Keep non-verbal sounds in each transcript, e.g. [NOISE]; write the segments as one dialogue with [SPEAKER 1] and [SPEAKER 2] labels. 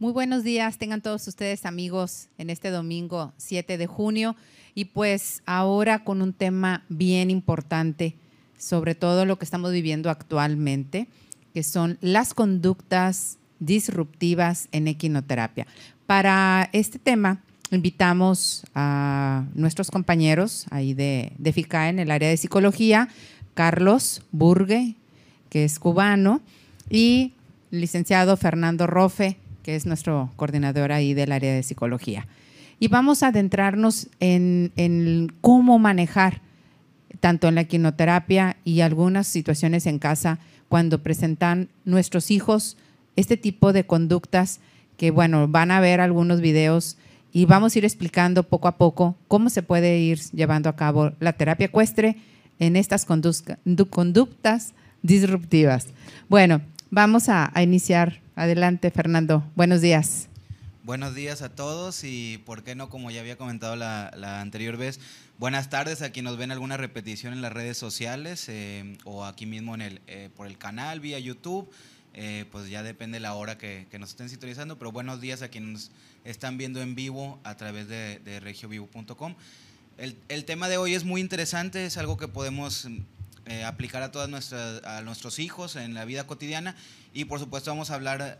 [SPEAKER 1] Muy buenos días, tengan todos ustedes amigos en este domingo 7 de junio y pues ahora con un tema bien importante, sobre todo lo que estamos viviendo actualmente, que son las conductas disruptivas en equinoterapia. Para este tema invitamos a nuestros compañeros ahí de, de FICA en el área de psicología, Carlos Burgue, que es cubano, y licenciado Fernando Rofe, que es nuestro coordinador ahí del área de psicología. Y vamos a adentrarnos en, cómo manejar tanto en la quinoterapia y algunas situaciones en casa cuando presentan nuestros hijos este tipo de conductas que, bueno, van a ver algunos videos y vamos a ir explicando poco a poco cómo se puede ir llevando a cabo la terapia ecuestre en estas conductas disruptivas. Bueno, vamos a iniciar Adelante, Fernando. Buenos días.
[SPEAKER 2] Buenos días a todos y, ¿por qué no? Como ya había comentado la, anterior vez, buenas tardes a quienes nos ven alguna repetición en las redes sociales eh, o aquí mismo en el, eh, por el canal, vía YouTube. Eh, pues ya depende la hora que, nos estén sintonizando, pero buenos días a quienes nos están viendo en vivo a través de, de regiovivo.com. El, el, tema de hoy es muy interesante, es algo que podemos aplicar a todas nuestras, a nuestros hijos en la vida cotidiana. Y por supuesto vamos a hablar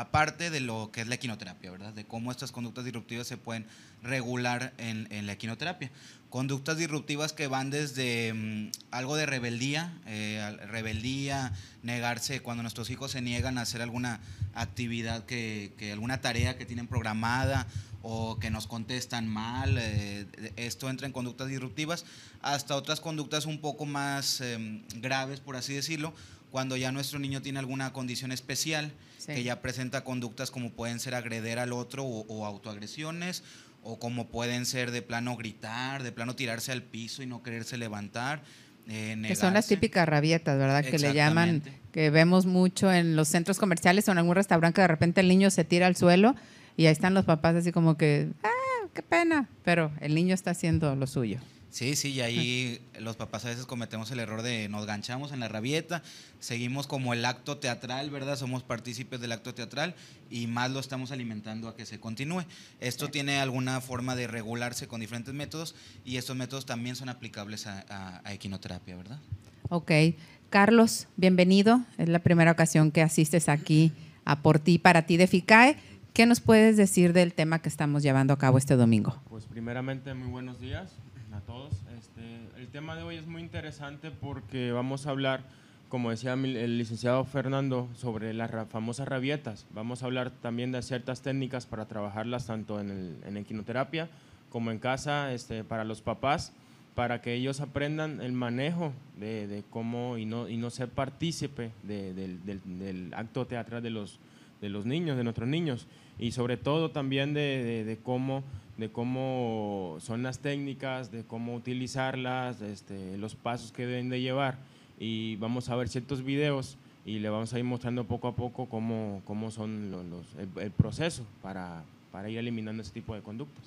[SPEAKER 2] aparte de lo que es la equinoterapia, ¿verdad? De cómo estas conductas disruptivas se pueden regular en, la equinoterapia. Conductas disruptivas que van desde mm, algo de rebeldía, eh, rebeldía, negarse cuando nuestros hijos se niegan a hacer alguna actividad, que, alguna tarea que tienen programada o que nos contestan mal, eh, esto entra en conductas disruptivas, hasta otras conductas un poco más em, graves, por así decirlo, cuando ya nuestro niño tiene alguna condición especial, que ya presenta conductas como pueden ser agreder al otro o, autoagresiones, o como pueden ser de plano gritar, de plano tirarse al piso y no quererse levantar.
[SPEAKER 1] Eh, que son las típicas rabietas, ¿verdad? Que le llaman, que vemos mucho en los centros comerciales o en algún restaurante que de repente el niño se tira al suelo y ahí están los papás así como que, ah, qué pena, pero el niño está haciendo lo suyo.
[SPEAKER 2] Sí, sí, y ahí los papás a veces cometemos el error de nos ganchamos en la rabieta, seguimos como el acto teatral, ¿verdad? Somos partícipes del acto teatral y más lo estamos alimentando a que se continúe. Esto tiene alguna forma de regularse con diferentes métodos y estos métodos también son aplicables a, equinoterapia, ¿verdad?
[SPEAKER 1] Ok. Carlos, bienvenido. Es la primera ocasión que asistes aquí a Por Ti, para ti de FICAE. ¿Qué nos puedes decir del tema que estamos llevando a cabo este domingo?
[SPEAKER 3] Pues primeramente, muy buenos días todos. Este, el tema de hoy es muy interesante porque vamos a hablar, como decía el licenciado Fernando, sobre las famosas rabietas. Vamos a hablar también de ciertas técnicas para trabajarlas tanto en, el, en equinoterapia como en casa este, para los papás, para que ellos aprendan el manejo de, cómo y no, y no ser partícipe del, del, acto teatral de los, de los niños, de nuestros niños, y sobre todo también de cómo de cómo son las técnicas, de cómo utilizarlas, este, los pasos que deben de llevar y vamos a ver ciertos videos y le vamos a ir mostrando poco a poco cómo, cómo son los, el, proceso para, para, ir eliminando ese tipo de conductas.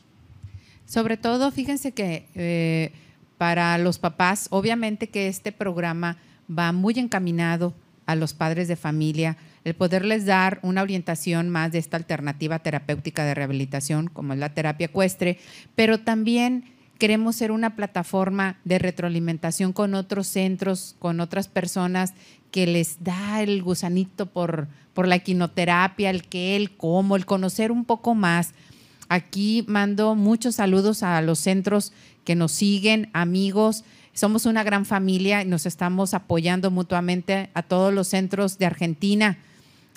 [SPEAKER 1] Sobre todo, fíjense que eh, para los papás, obviamente que este programa va muy encaminado a los padres de familia, el poderles dar una orientación más de esta alternativa terapéutica de rehabilitación, como es la terapia ecuestre, pero también queremos ser una plataforma de retroalimentación con otros centros, con otras personas que les da el gusanito por, por la quinoterapia, el qué, el cómo, el conocer un poco más. Aquí mando muchos saludos a los centros que nos siguen, amigos. Somos una gran familia y nos estamos apoyando mutuamente a todos los centros de Argentina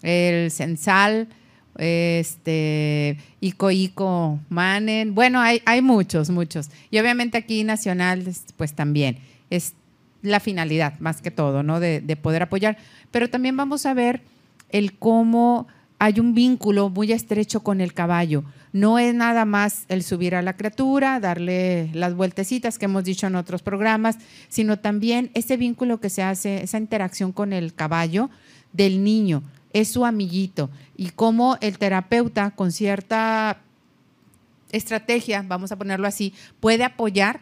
[SPEAKER 1] el Censal, este, Ico Ico Manen, bueno, hay, hay muchos, muchos. Y obviamente aquí nacional, pues también. Es la finalidad, más que todo, ¿no? De, de poder apoyar. Pero también vamos a ver el cómo hay un vínculo muy estrecho con el caballo. No es nada más el subir a la criatura, darle las vueltecitas que hemos dicho en otros programas, sino también ese vínculo que se hace, esa interacción con el caballo del niño es su amiguito y cómo el terapeuta con cierta estrategia, vamos a ponerlo así, puede apoyar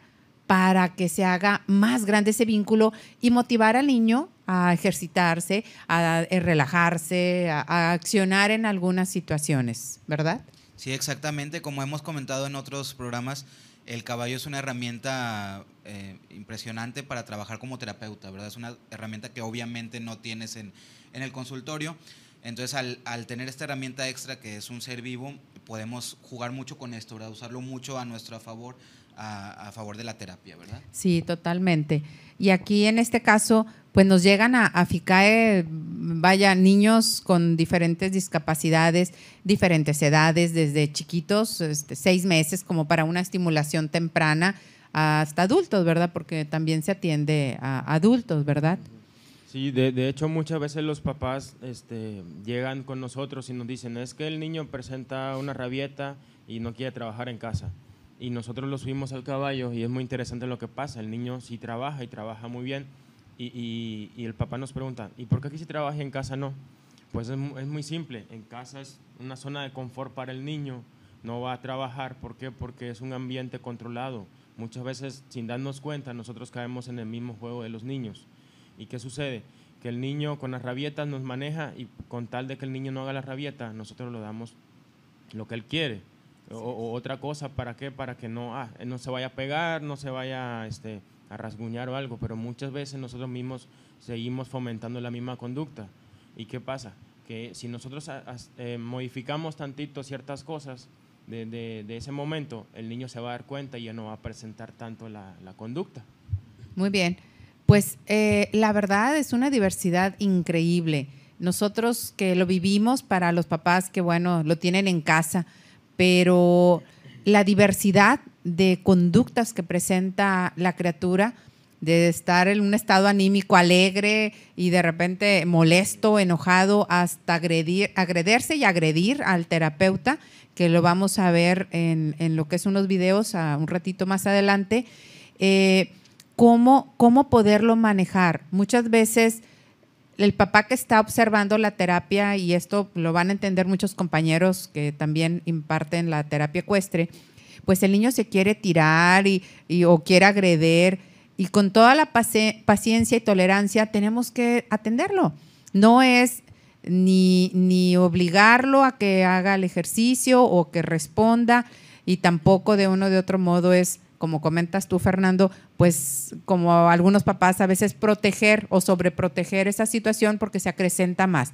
[SPEAKER 1] para que se haga más grande ese vínculo y motivar al niño a ejercitarse, a, eh, relajarse, a, accionar en algunas situaciones, ¿verdad?
[SPEAKER 2] Sí, exactamente. Como hemos comentado en otros programas, el caballo es una herramienta eh, impresionante para trabajar como terapeuta, ¿verdad? Es una herramienta que obviamente no tienes en, en el consultorio. Entonces, al, al, tener esta herramienta extra que es un ser vivo, podemos jugar mucho con esto, ¿verdad? Usarlo mucho a nuestro favor, a, a favor de la terapia, ¿verdad?
[SPEAKER 1] Sí, totalmente. Y aquí en este caso, pues nos llegan a, a FICAE, vaya, niños con diferentes discapacidades, diferentes edades, desde chiquitos, este, seis meses, como para una estimulación temprana, hasta adultos, ¿verdad? Porque también se atiende a adultos, ¿verdad?
[SPEAKER 3] Sí, de, de hecho muchas veces los papás este, llegan con nosotros y nos dicen, es que el niño presenta una rabieta y no quiere trabajar en casa. Y nosotros lo subimos al caballo y es muy interesante lo que pasa. El niño sí trabaja y trabaja muy bien y, y, el papá nos pregunta, ¿y por qué aquí si trabaja y en casa no? Pues es, es, muy simple, en casa es una zona de confort para el niño, no va a trabajar, ¿por qué? Porque es un ambiente controlado. Muchas veces, sin darnos cuenta, nosotros caemos en el mismo juego de los niños. ¿Y qué sucede? Que el niño con las rabietas nos maneja y con tal de que el niño no haga la rabieta, nosotros le damos lo que él quiere. O, o, otra cosa, ¿para qué? Para que no, ah, no se vaya a pegar, no se vaya este, a rasguñar o algo, pero muchas veces nosotros mismos seguimos fomentando la misma conducta. ¿Y qué pasa? Que si nosotros eh, modificamos tantito ciertas cosas de, de, de, ese momento, el niño se va a dar cuenta y ya no va a presentar tanto la, la conducta.
[SPEAKER 1] Muy bien, pues eh, la verdad es una diversidad increíble. Nosotros que lo vivimos para los papás que, bueno, lo tienen en casa, pero la diversidad de conductas que presenta la criatura, de estar en un estado anímico alegre y de repente molesto, enojado, hasta agredir, agrederse y agredir al terapeuta, que lo vamos a ver en, en lo que es unos videos a un ratito más adelante, eh, cómo, cómo poderlo manejar. Muchas veces el papá que está observando la terapia, y esto lo van a entender muchos compañeros que también imparten la terapia ecuestre, pues el niño se quiere tirar y, o quiere agreder y con toda la paciencia y tolerancia tenemos que atenderlo. No es ni, ni obligarlo a que haga el ejercicio o que responda y tampoco de uno de otro modo es, como comentas tú, Fernando, pues como algunos papás a veces proteger o sobreproteger esa situación porque se acrecenta más.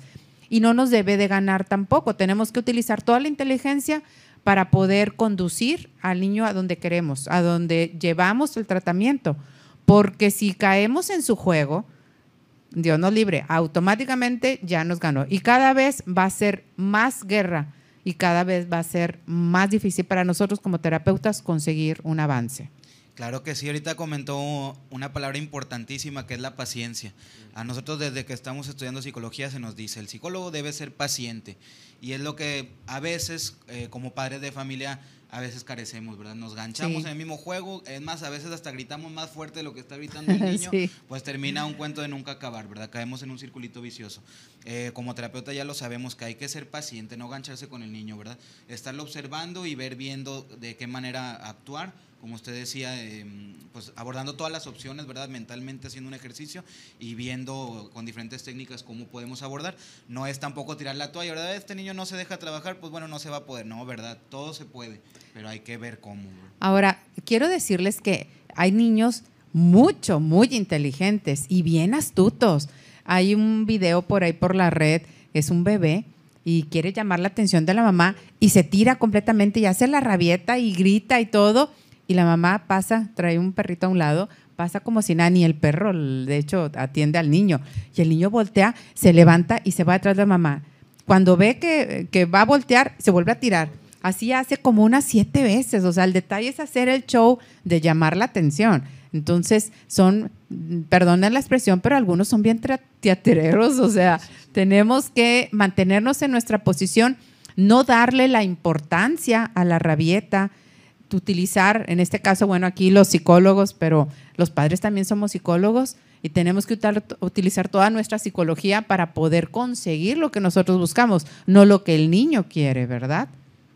[SPEAKER 1] Y no nos debe de ganar tampoco. Tenemos que utilizar toda la inteligencia para poder conducir al niño a donde queremos, a donde llevamos el tratamiento. Porque si caemos en su juego, Dios nos libre, automáticamente ya nos ganó. Y cada vez va a ser más guerra y cada vez va a ser más difícil para nosotros como terapeutas conseguir un avance.
[SPEAKER 2] Claro que sí, ahorita comentó una palabra importantísima que es la paciencia. A nosotros desde que estamos estudiando psicología se nos dice, el psicólogo debe ser paciente. Y es lo que a veces, eh, como padres de familia, a veces carecemos, ¿verdad? Nos ganchamos sí. en el mismo juego, es más, a veces hasta gritamos más fuerte de lo que está gritando el [LAUGHS] niño, sí. pues termina un cuento de nunca acabar, ¿verdad? Caemos en un circulito vicioso. Eh, como terapeuta ya lo sabemos que hay que ser paciente, no gancharse con el niño, ¿verdad? Estarlo observando y ver viendo de qué manera actuar como usted decía, eh, pues abordando todas las opciones, ¿verdad? Mentalmente haciendo un ejercicio y viendo con diferentes técnicas cómo podemos abordar. No es tampoco tirar la toalla, ¿verdad? Este niño no se deja trabajar, pues bueno, no se va a poder, no, ¿verdad? Todo se puede, pero hay que ver cómo.
[SPEAKER 1] Ahora, quiero decirles que hay niños mucho, muy inteligentes y bien astutos. Hay un video por ahí por la red, es un bebé y quiere llamar la atención de la mamá y se tira completamente y hace la rabieta y grita y todo y la mamá pasa, trae un perrito a un lado, pasa como si nada, ni el perro, de hecho, atiende al niño. Y el niño voltea, se levanta y se va detrás de la mamá. Cuando ve que, que va a voltear, se vuelve a tirar. Así hace como unas siete veces. O sea, el detalle es hacer el show de llamar la atención. Entonces, son, perdonen la expresión, pero algunos son bien teatreros. O sea, tenemos que mantenernos en nuestra posición, no darle la importancia a la rabieta, utilizar, en este caso, bueno, aquí los psicólogos, pero los padres también somos psicólogos y tenemos que utilizar toda nuestra psicología para poder conseguir lo que nosotros buscamos, no lo que el niño quiere, ¿verdad?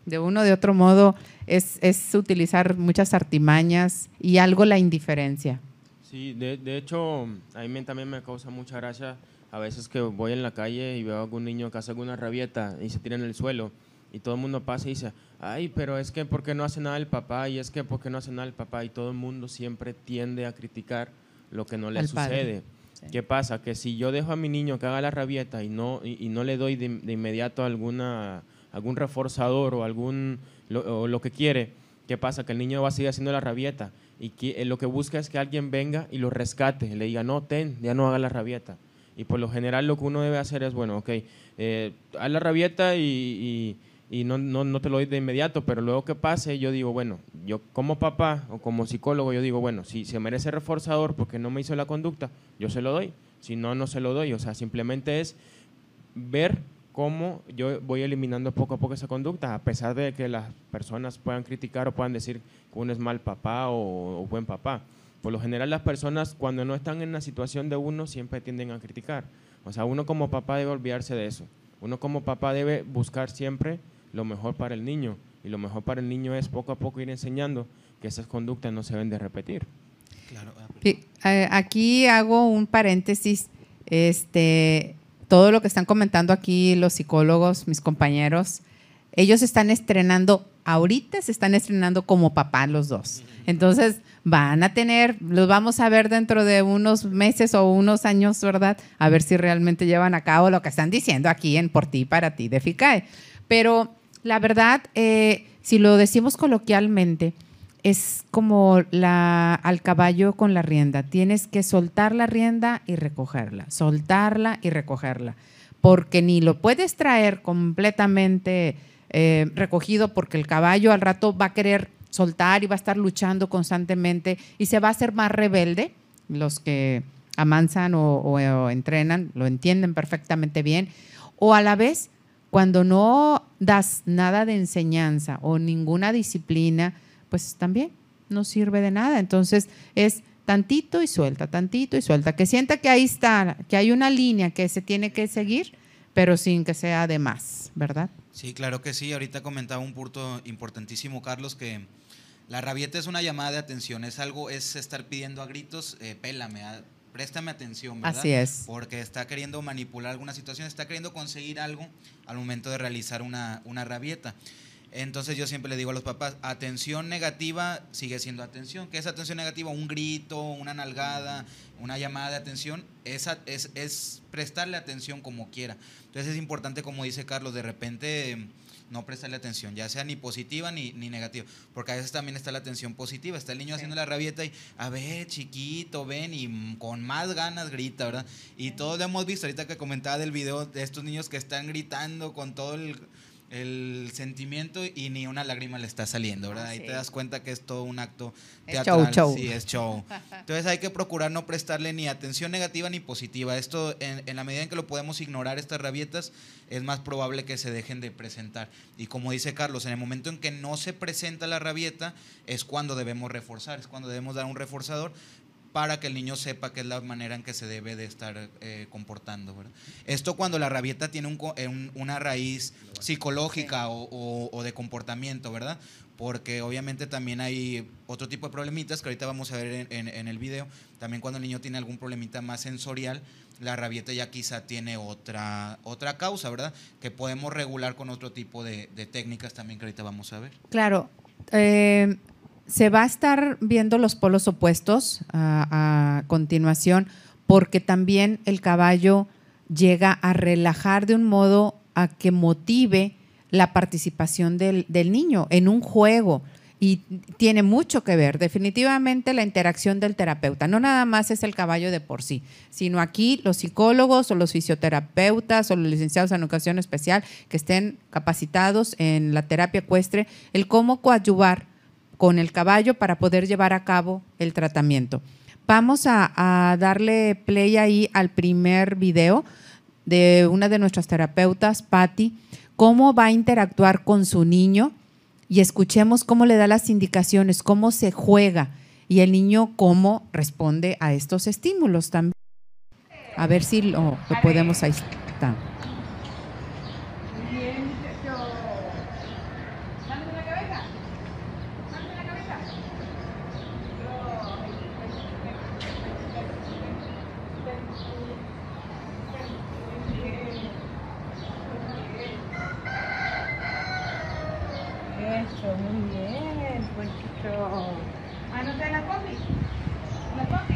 [SPEAKER 1] De uno de otro modo es, es utilizar muchas artimañas y algo la indiferencia.
[SPEAKER 3] Sí, Sí, de, de hecho, a mí también me causa mucha gracia a veces que voy en la calle y veo a algún niño que hace alguna rabieta y se tira en el suelo y todo el mundo pasa y dice, ay, pero es que ¿por qué no hace nada el papá? Y es que ¿por qué no hace nada el papá? Y todo el mundo siempre tiende a criticar lo que no le sucede. ¿Qué pasa? Que si yo dejo a mi niño que haga la rabieta y no, y, no le doy de, inmediato alguna, algún reforzador o algún lo, lo, que quiere, ¿qué pasa? Que el niño va a seguir haciendo la rabieta y que, eh, lo que busca es que alguien venga y lo rescate, le diga, no, ten, ya no haga la rabieta. Y por lo general lo que uno debe hacer es, bueno, ok, eh, haz la rabieta y, y, no, no, no, te lo doy de inmediato, pero luego que pase, yo digo, bueno, yo como papá o como psicólogo, yo digo, bueno, si se merece reforzador porque no me hizo la conducta, yo se lo doy. Si no, no se lo doy. O sea, simplemente es ver cómo yo voy eliminando poco a poco esa conducta, a pesar de que las personas puedan criticar o puedan decir que uno es mal papá o buen papá. Por lo general las personas cuando no están en la situación de uno siempre tienden a criticar. O sea, uno como papá debe olvidarse de eso. Uno como papá debe buscar siempre lo mejor para el niño. Y lo mejor para el niño es poco a poco ir enseñando que esas conductas no se deben de repetir.
[SPEAKER 1] Claro. Eh, aquí hago un paréntesis. Este, todo lo que están comentando aquí los psicólogos, mis compañeros, ellos están estrenando, ahorita se están estrenando como papá los dos. Entonces, van a tener, los vamos a ver dentro de unos meses o unos años, ¿verdad? A ver si realmente llevan a cabo lo que están diciendo aquí en Por ti, para ti de FICAE. Pero la verdad, eh, si lo decimos coloquialmente, es como la, al caballo con la rienda. Tienes que soltar la rienda y recogerla, soltarla y recogerla, porque ni lo puedes traer completamente eh, recogido porque el caballo al rato va a querer soltar y va a estar luchando constantemente y se va a hacer más rebelde. Los que amansan o, entrenan lo entienden perfectamente bien. O a la vez, cuando no das nada de enseñanza o ninguna disciplina, pues también no sirve de nada. Entonces es tantito y suelta, tantito y suelta. Que sienta que ahí está, que hay una línea que se tiene que seguir, pero sin que sea de más, ¿verdad?
[SPEAKER 2] Sí, claro que sí. Ahorita comentaba un punto importantísimo, Carlos, que la rabieta es una llamada de atención, es algo, es estar pidiendo a gritos, eh, pélame, préstame atención, ¿verdad?
[SPEAKER 1] Así es.
[SPEAKER 2] Porque está queriendo manipular alguna situación, está queriendo conseguir algo al momento de realizar una, una rabieta. Entonces yo siempre le digo a los papás, atención negativa sigue siendo atención. ¿Qué es atención negativa? Un grito, una nalgada, una llamada de atención, es, es, es prestarle atención como quiera. Entonces es importante, como dice Carlos, de repente no prestarle atención, ya sea ni positiva ni, ni negativa, porque a veces también está la atención positiva, está el niño haciendo la rabieta y, a ver, chiquito, ven, y con más ganas grita, ¿verdad? Y todos lo hemos visto, ahorita que comentaba del video de estos niños que están gritando con todo el el sentimiento y ni una lágrima le está saliendo, ¿verdad? Ah, Ahí te das cuenta que es todo un acto teatral.
[SPEAKER 1] show,
[SPEAKER 2] Sí, es show. [LAUGHS] Entonces hay que procurar no prestarle ni atención negativa ni positiva. Esto, en, en, la medida en que lo podemos ignorar, estas rabietas, es más probable que se dejen de presentar. Y como dice Carlos, en el momento en que no se presenta la rabieta, es cuando debemos reforzar, es cuando debemos dar un reforzador para que el niño sepa que es la manera en que se debe de estar eh, comportando. Esto cuando la rabieta tiene eh, un, una raíz psicológica o, de comportamiento, ¿verdad? Porque obviamente también hay otro tipo de problemitas que ahorita vamos a ver en, el video. También cuando el niño tiene algún problemita más sensorial, la rabieta ya quizá tiene otra, otra causa, ¿verdad? Que podemos regular con otro tipo de, de técnicas también que ahorita vamos a ver.
[SPEAKER 1] Claro. Eh, se va a estar viendo los polos opuestos a, continuación, porque también el caballo llega a relajar de un modo a que motive la participación del, del, niño en un juego. Y tiene mucho que ver, definitivamente, la interacción del terapeuta. No nada más es el caballo de por sí, sino aquí los psicólogos o los fisioterapeutas o los licenciados en educación especial que estén capacitados en la terapia ecuestre, el cómo coadyuvar con el caballo para poder llevar a cabo el tratamiento. Vamos a, darle play ahí al primer video de una de nuestras terapeutas, Patty, cómo va a interactuar con su niño y escuchemos cómo le da las indicaciones, cómo se juega y el niño cómo responde a estos estímulos también. A ver si lo, podemos ahí.
[SPEAKER 4] Eso, muy bien, Ponchito. Ah, ¿no te la combi? ¿La combi?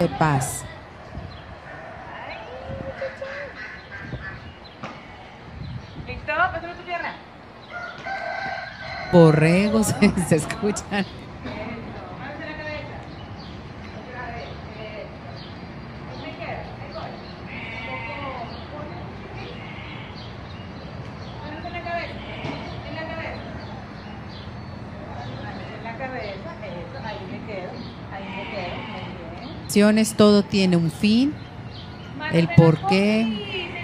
[SPEAKER 1] De paz.
[SPEAKER 4] ¿Listo? Pásame tu pierna.
[SPEAKER 1] Borregos [LAUGHS] se escuchan.
[SPEAKER 4] Cabeza. Eso. Ahí me quedo. Ahí me quedo.
[SPEAKER 1] Todo tiene un fin, el por qué,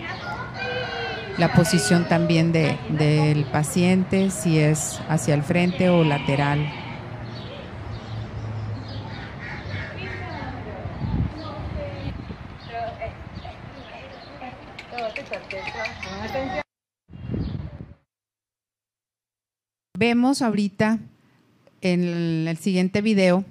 [SPEAKER 1] la posición también de, del paciente, si es hacia el frente o lateral. Vemos ahorita en el siguiente video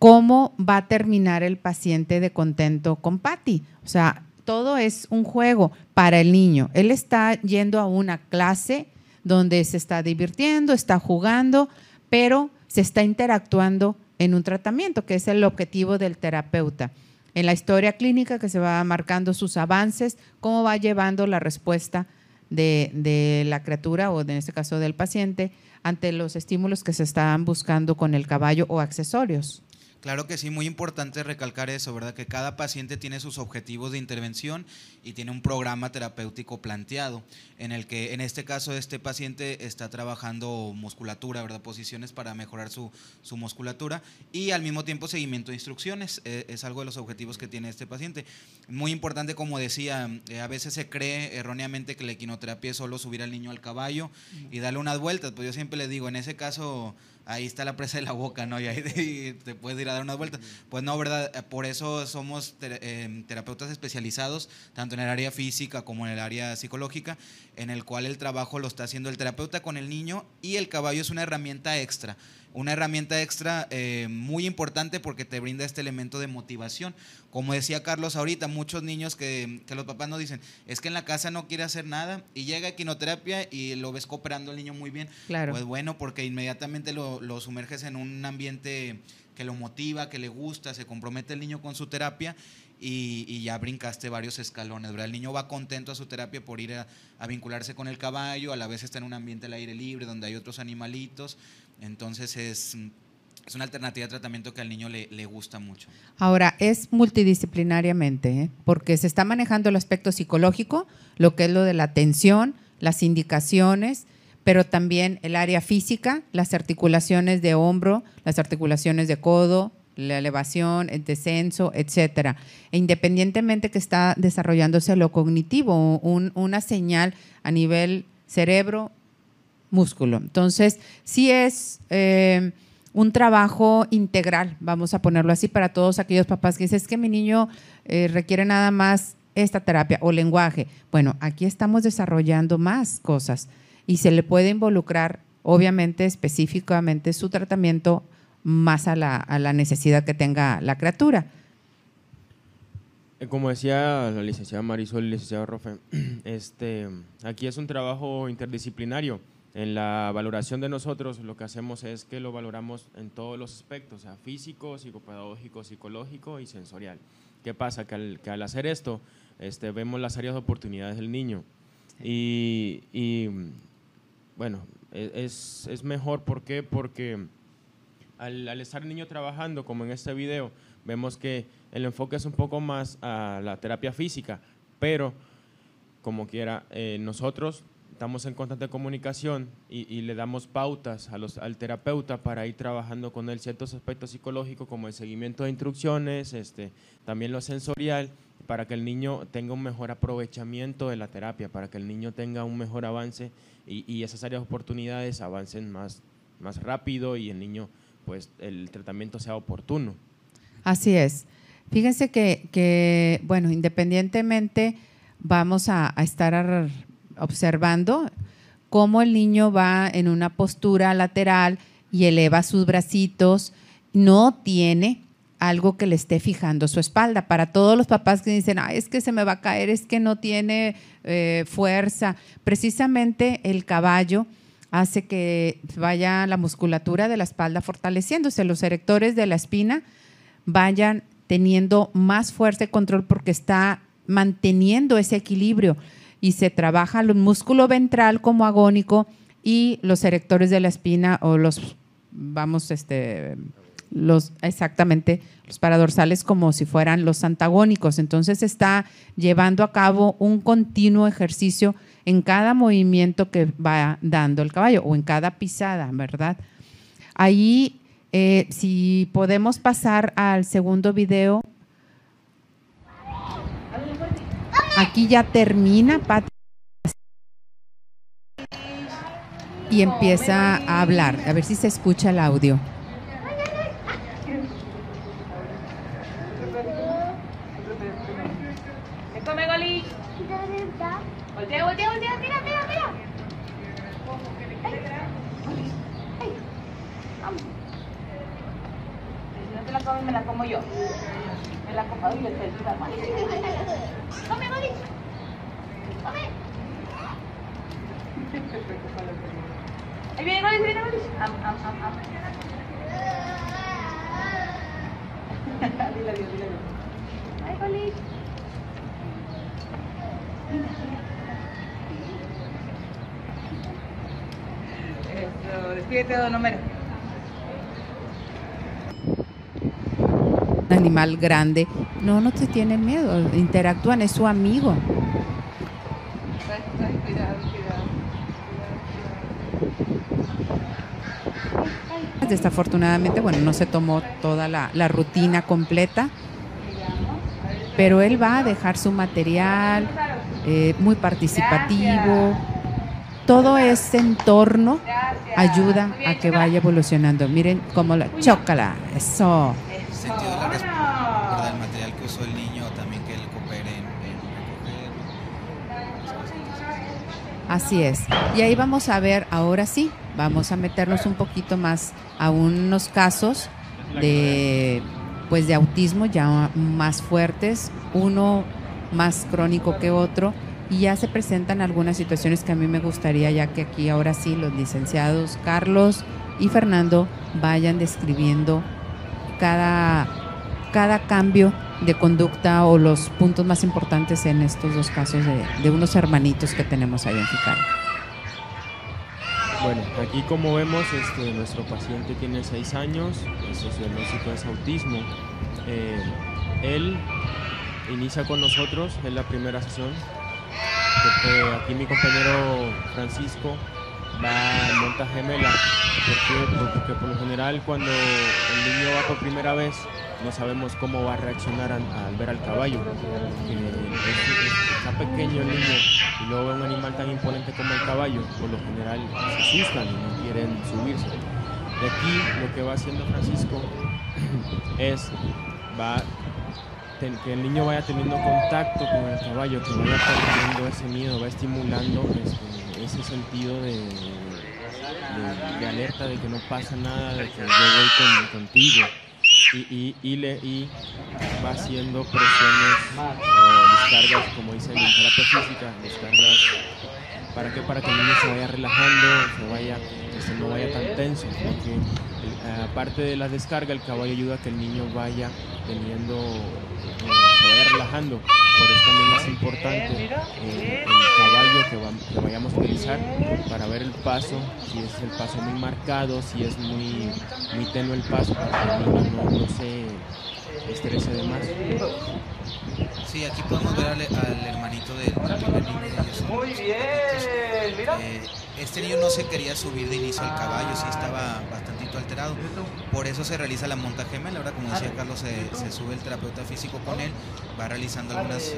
[SPEAKER 1] cómo va a terminar el paciente de contento con Patty. O sea, todo es un juego para el niño. Él está yendo a una clase donde se está divirtiendo, está jugando, pero se está interactuando en un tratamiento, que es el objetivo del terapeuta. En la historia clínica que se va marcando sus avances, cómo va llevando la respuesta de, de la criatura o en este caso del paciente ante los estímulos que se están buscando con el caballo o accesorios.
[SPEAKER 2] Claro que sí, muy importante recalcar eso, ¿verdad? Que cada paciente tiene sus objetivos de intervención y tiene un programa terapéutico planteado, en el que en este caso este paciente está trabajando musculatura, ¿verdad? Posiciones para mejorar su, musculatura y al mismo tiempo seguimiento de instrucciones, eh, es algo de los objetivos que tiene este paciente. Muy importante, como decía, eh, a veces se cree erróneamente que la equinoterapia es solo subir al niño al caballo y darle unas vueltas, pues yo siempre le digo, en ese caso ahí está la presa de la boca, ¿no? Y ahí te, te puedes ir a dar unas vueltas. Pues no, ¿verdad? Por eso somos ter- eh, terapeutas especializados, tanto en el área física como en el área psicológica, en el cual el trabajo lo está haciendo el terapeuta con el niño y el caballo es una herramienta extra. Una herramienta extra eh, muy importante porque te brinda este elemento de motivación. Como decía Carlos ahorita, muchos niños que, que los papás nos dicen, es que en la casa no quiere hacer nada y llega a quinoterapia y lo ves cooperando el niño muy bien.
[SPEAKER 1] Claro.
[SPEAKER 2] Pues bueno, porque inmediatamente lo, lo sumerges en un ambiente que lo motiva, que le gusta, se compromete el niño con su terapia y, y ya brincaste varios escalones, ¿verdad? El niño va contento a su terapia por ir a, a vincularse con el caballo, a la vez está en un ambiente al aire libre donde hay otros animalitos, entonces es, es una alternativa de tratamiento que al niño le, le gusta mucho.
[SPEAKER 1] Ahora, es multidisciplinariamente, ¿eh? porque se está manejando el aspecto psicológico, lo que es lo de la atención, las indicaciones, pero también el área física, las articulaciones de hombro, las articulaciones de codo, la elevación, el descenso, etcétera. E independientemente que está desarrollándose lo cognitivo, un- una señal a nivel cerebro, músculo. Entonces, sí es eh, un trabajo integral, vamos a ponerlo así, para todos aquellos papás que dicen, es que mi niño eh, requiere nada más esta terapia o lenguaje. Bueno, aquí estamos desarrollando más cosas y se le puede involucrar, obviamente, específicamente su tratamiento más a la, a la necesidad que tenga la criatura.
[SPEAKER 3] Eh, Como decía la licenciada Marisol y el licenciado Rofe, [CLEARS THROAT] este, aquí es un trabajo interdisciplinario. En la valoración de nosotros lo que hacemos es que lo valoramos en todos los aspectos, o sea, físico, psicopedagógico, psicológico y sensorial. ¿Qué pasa? Que al, que al hacer esto este, vemos las áreas de oportunidades del niño. Y, y, bueno, e- es, es mejor, ¿por qué? Porque al, al estar el niño trabajando, como en este video, vemos que el enfoque es un poco más a la terapia física, pero como quiera, eh, nosotros estamos en constante comunicación y, le damos pautas a los, al terapeuta para ir trabajando con él ciertos aspectos psicológicos como el seguimiento de instrucciones, este, también lo sensorial, para que el niño tenga un mejor aprovechamiento de la terapia, para que el niño tenga un mejor avance y, y esas áreas de oportunidades avancen más, más rápido y el niño, pues el tratamiento sea oportuno.
[SPEAKER 1] Así es. Fíjense que, que, bueno, independientemente vamos a, a estar ar- observando cómo el niño va en una postura lateral y eleva sus bracitos, no tiene algo que le esté fijando su espalda. Para todos los papás que dicen, es que se me va a caer, es que no tiene eh, fuerza, precisamente el caballo hace que vaya la musculatura de la espalda fortaleciéndose, los erectores de la espina vayan teniendo más fuerza y control porque está manteniendo ese equilibrio y se trabaja el músculo ventral como agónico y los erectores de la espina o los, vamos, este, los, exactamente, los paradorsales como si fueran los antagónicos. Entonces está llevando a cabo un continuo ejercicio en cada movimiento que va dando el caballo o en cada pisada, ¿verdad? Ahí, eh, si podemos pasar al segundo video. Aquí ya termina Pat y empieza a hablar. A ver si se escucha el audio.
[SPEAKER 4] come, Goli. Voltea, voltea, voltea. Mira, mira, mira. Ay, vamos. Si no te la comes, me la como yo. Me la como y le estoy ayudando. Come, Goli. Come. Ahí viene Goli, ahí viene Goli. Am, am, am, am. dile adiós, dile adiós. Ay, Goli. Eso, despídete, don Homero.
[SPEAKER 1] Un animal grande. No, no te tiene miedo. Interactúan, es su amigo. Desafortunadamente, bueno, no se tomó toda la, la rutina completa, pero él va a dejar su material, eh, muy participativo. Todo ese entorno ayuda a que vaya evolucionando. Miren cómo la chócala, eso.
[SPEAKER 2] Sentido de la responsabilidad, ¿verdad? El material que usó el niño, también que él coopere en, en recoger. las cositas.
[SPEAKER 1] Así es. Y ahí vamos a ver, ahora sí, vamos a meternos un poquito más a unos casos de pues de autismo ya más fuertes, uno más crónico que otro y ya se presentan algunas situaciones que a mí me gustaría ya que aquí ahora sí los licenciados Carlos y Fernando vayan describiendo cada cada cambio de conducta o los puntos más importantes en estos dos casos de, de unos hermanitos que tenemos ahí en.
[SPEAKER 3] Bueno, aquí como vemos, este, nuestro paciente tiene 6 años, su diagnóstico es autismo. Eh, él inicia con nosotros, es la primera sesión. Aquí mi compañero Francisco va en monta gemela, porque, porque por lo general cuando el niño va por primera vez no sabemos cómo va a reaccionar al, ver al caballo. Eh, es- es- está pequeño el niño y luego ve un animal tan imponente como el caballo, por lo general se asustan y no quieren subirse. De aquí lo que va haciendo Francisco [CLEARS THROAT] es que el niño vaya teniendo contacto con el caballo, que vaya perdiendo ese miedo, va estimulando este, ese sentido de, de- de alerta de que no pasa nada, de que yo voy con- contigo. Y, y, y le, y va haciendo presiones o descargas, como dicen en terapia física, descargas ¿Para qué? Para que el niño se vaya relajando, se vaya, que no vaya tan tenso. Porque aparte de la descarga, el caballo ayuda a que el niño vaya teniendo, eh, se vaya relajando. Por eso también es importante eh, el caballo que, va- que vayamos a utilizar para ver el paso, si es el paso muy marcado, si es muy, muy tenue el paso, para que el niño no, no se estrese de más.
[SPEAKER 2] Sí, aquí podemos ver al, al hermanito del primer niño.
[SPEAKER 5] Muy bien, mira.
[SPEAKER 2] Eh, este niño no se quería subir de inicio al caballo, sí estaba bastantito alterado. Por eso se realiza la monta gemela. Ahora, como decía Carlos, se, sube el terapeuta físico con él, va realizando algunas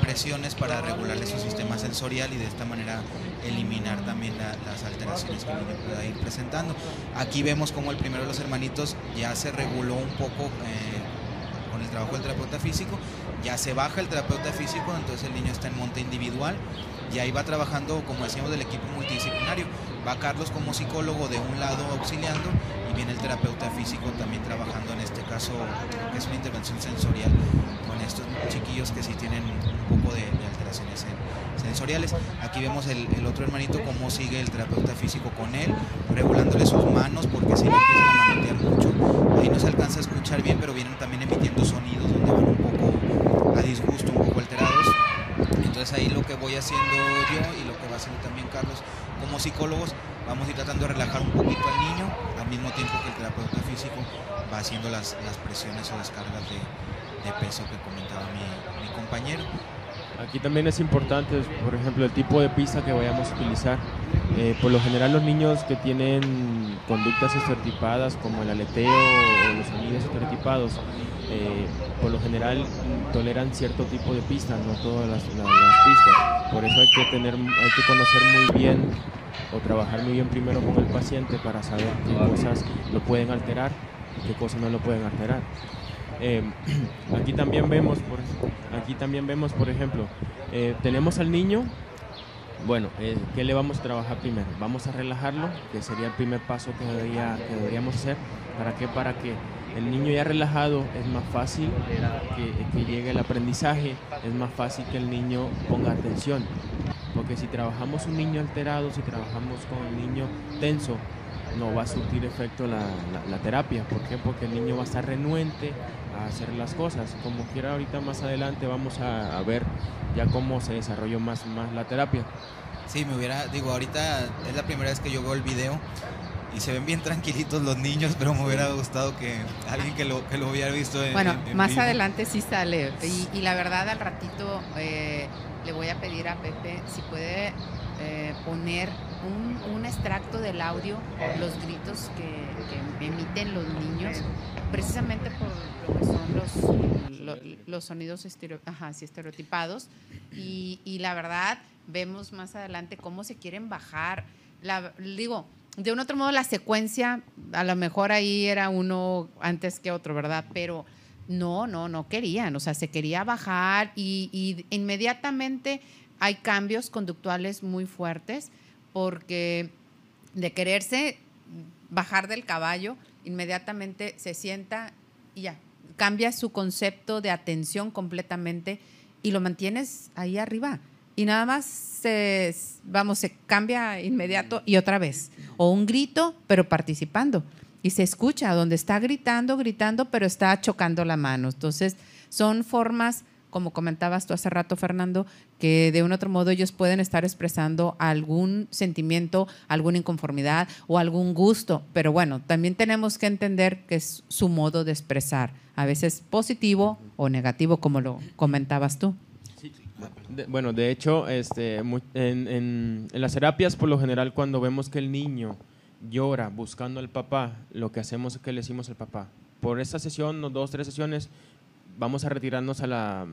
[SPEAKER 2] presiones para regularle su sistema sensorial y de esta manera eliminar también la- las alteraciones que el niño pueda ir presentando. Aquí vemos como el primero de los hermanitos ya se reguló un poco eh, con el trabajo del terapeuta físico, ya se baja el terapeuta físico, entonces el niño está en monta individual y ahí va trabajando, como decíamos, del equipo multidisciplinario. Va Carlos como psicólogo de un lado auxiliando y viene el terapeuta físico también trabajando en este caso, que es una intervención sensorial con estos chiquillos que sí tienen un poco de, alteraciones en- sensoriales. Aquí vemos el, otro hermanito cómo sigue el terapeuta físico con él, regulándole sus manos porque si no empiezan a manotear mucho. Ahí no se alcanza a escuchar bien, pero vienen también emitiendo sonidos donde van un poco a disgusto, un poco alterados. Entonces ahí lo que voy haciendo yo y lo que va haciendo también Carlos como psicólogos, vamos a ir tratando de relajar un poquito al niño, al mismo tiempo que el terapeuta físico va haciendo las, las presiones o descargas de, de peso que comentaba mi, mi compañero.
[SPEAKER 3] Aquí también es importante, por ejemplo, el tipo de pista que vayamos a utilizar. Eh, por lo general los niños que tienen conductas estereotipadas como el aleteo o los sonidos estereotipados, eh, por lo general toleran cierto tipo de pistas, no todas las, la- las pistas. Por eso hay que, tener, hay que conocer muy bien o trabajar muy bien primero con el paciente para saber qué cosas lo pueden alterar y qué cosas no lo pueden alterar. Eh, [CLEARS THROAT] aquí también vemos, por, aquí también vemos, por ejemplo, eh, tenemos al niño. Bueno, eh, ¿qué le vamos a trabajar primero? Vamos a relajarlo, que sería el primer paso que, debería- que deberíamos hacer. ¿Para qué? Para que el niño ya relajado es más fácil que, llegue el aprendizaje, es más fácil que el niño ponga atención. Porque si trabajamos un niño alterado, si trabajamos con el niño tenso, no va a surtir efecto la- la terapia. ¿Por qué? Porque el niño va a estar renuente a hacer las cosas. Como quiera, ahorita más adelante vamos a, a ver ya cómo se desarrolló más, más la terapia.
[SPEAKER 2] Sí, me hubiera, digo, ahorita es la primera vez que yo veo el video y se ven bien tranquilitos los niños, pero me hubiera gustado que alguien que lo, que lo hubiera visto en
[SPEAKER 1] Bueno,
[SPEAKER 2] en- en
[SPEAKER 1] más
[SPEAKER 2] vivo.
[SPEAKER 1] adelante sí sale. Y, y la verdad, al ratito eh, le voy a pedir a Pepe si puede eh, poner un, un extracto del audio, los gritos que, que emiten los niños, precisamente por lo que son los, lo- los sonidos estereo- ajá, sí, estereotipados. Y, y la verdad, vemos más adelante cómo se quieren bajar. La, digo, de un otro modo, la secuencia, a lo mejor ahí era uno antes que otro, ¿verdad? Pero no, no, no querían. O sea, se quería bajar y, y inmediatamente hay cambios conductuales muy fuertes porque de quererse bajar del caballo, inmediatamente se sienta y ya, cambia su concepto de atención completamente y lo mantienes ahí arriba. Y nada más se, vamos, cambia inmediato y otra vez. O un grito, pero participando. Y se escucha donde está gritando, gritando, pero está chocando la mano. Entonces, son formas, como comentabas tú hace rato, Fernando, que de un otro modo ellos pueden estar expresando algún sentimiento, alguna inconformidad o algún gusto. Pero bueno, también tenemos que entender que es su modo de expresar, a veces positivo o negativo, como lo comentabas tú.
[SPEAKER 3] Bueno, de hecho, este, en, las terapias, por lo general, cuando vemos que el niño llora buscando al papá, lo que hacemos es que le decimos al papá, por esta sesión, dos, tres sesiones, vamos a retirarnos a la,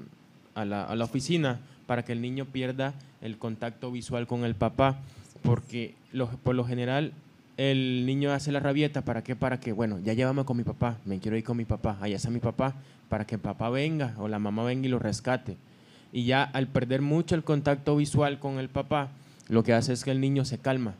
[SPEAKER 3] a la, a la oficina para que el niño pierda el contacto visual con el papá, porque por lo general el niño hace la rabieta, ¿para qué? Para que, bueno, ya llévame con mi papá, me quiero ir con mi papá, allá está mi papá, para que el papá venga o la mamá venga y lo rescate. Y ya al perder mucho el contacto visual con el papá, lo que hace es que el niño se calma.